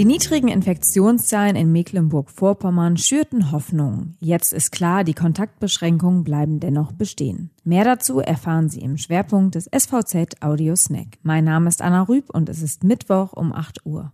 Die niedrigen Infektionszahlen in Mecklenburg-Vorpommern schürten Hoffnung. Jetzt ist klar, die Kontaktbeschränkungen bleiben dennoch bestehen. Mehr dazu erfahren Sie im Schwerpunkt des SVZ Audio Snack. Mein Name ist Anna Rüb und es ist Mittwoch um 8 Uhr.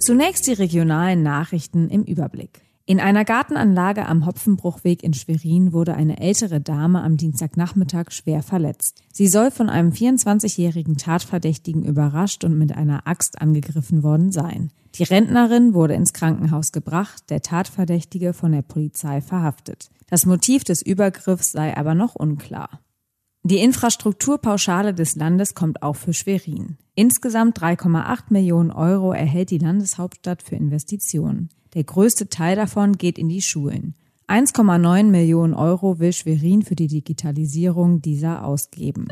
Zunächst die regionalen Nachrichten im Überblick. In einer Gartenanlage am Hopfenbruchweg in Schwerin wurde eine ältere Dame am Dienstagnachmittag schwer verletzt. Sie soll von einem 24-jährigen Tatverdächtigen überrascht und mit einer Axt angegriffen worden sein. Die Rentnerin wurde ins Krankenhaus gebracht, der Tatverdächtige von der Polizei verhaftet. Das Motiv des Übergriffs sei aber noch unklar. Die Infrastrukturpauschale des Landes kommt auch für Schwerin. Insgesamt 3,8 Millionen Euro erhält die Landeshauptstadt für Investitionen. Der größte Teil davon geht in die Schulen. 1,9 Millionen Euro will Schwerin für die Digitalisierung dieser ausgeben.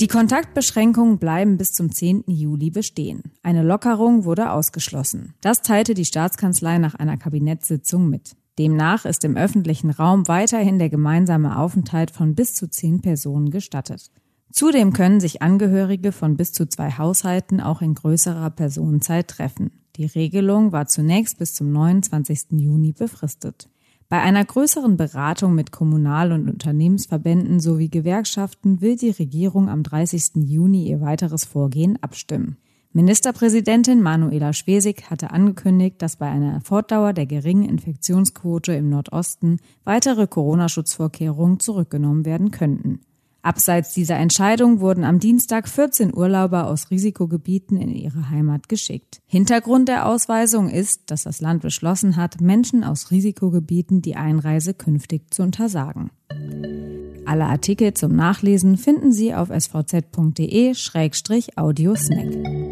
Die Kontaktbeschränkungen bleiben bis zum 10. Juli bestehen. Eine Lockerung wurde ausgeschlossen. Das teilte die Staatskanzlei nach einer Kabinettssitzung mit. Demnach ist im öffentlichen Raum weiterhin der gemeinsame Aufenthalt von bis zu zehn Personen gestattet. Zudem können sich Angehörige von bis zu zwei Haushalten auch in größerer Personenzeit treffen. Die Regelung war zunächst bis zum 29. Juni befristet. Bei einer größeren Beratung mit Kommunal- und Unternehmensverbänden sowie Gewerkschaften will die Regierung am 30. Juni ihr weiteres Vorgehen abstimmen. Ministerpräsidentin Manuela Schwesig hatte angekündigt, dass bei einer Fortdauer der geringen Infektionsquote im Nordosten weitere Corona-Schutzvorkehrungen zurückgenommen werden könnten. Abseits dieser Entscheidung wurden am Dienstag 14 Urlauber aus Risikogebieten in ihre Heimat geschickt. Hintergrund der Ausweisung ist, dass das Land beschlossen hat, Menschen aus Risikogebieten die Einreise künftig zu untersagen. Alle Artikel zum Nachlesen finden Sie auf svz.de-audiosnack.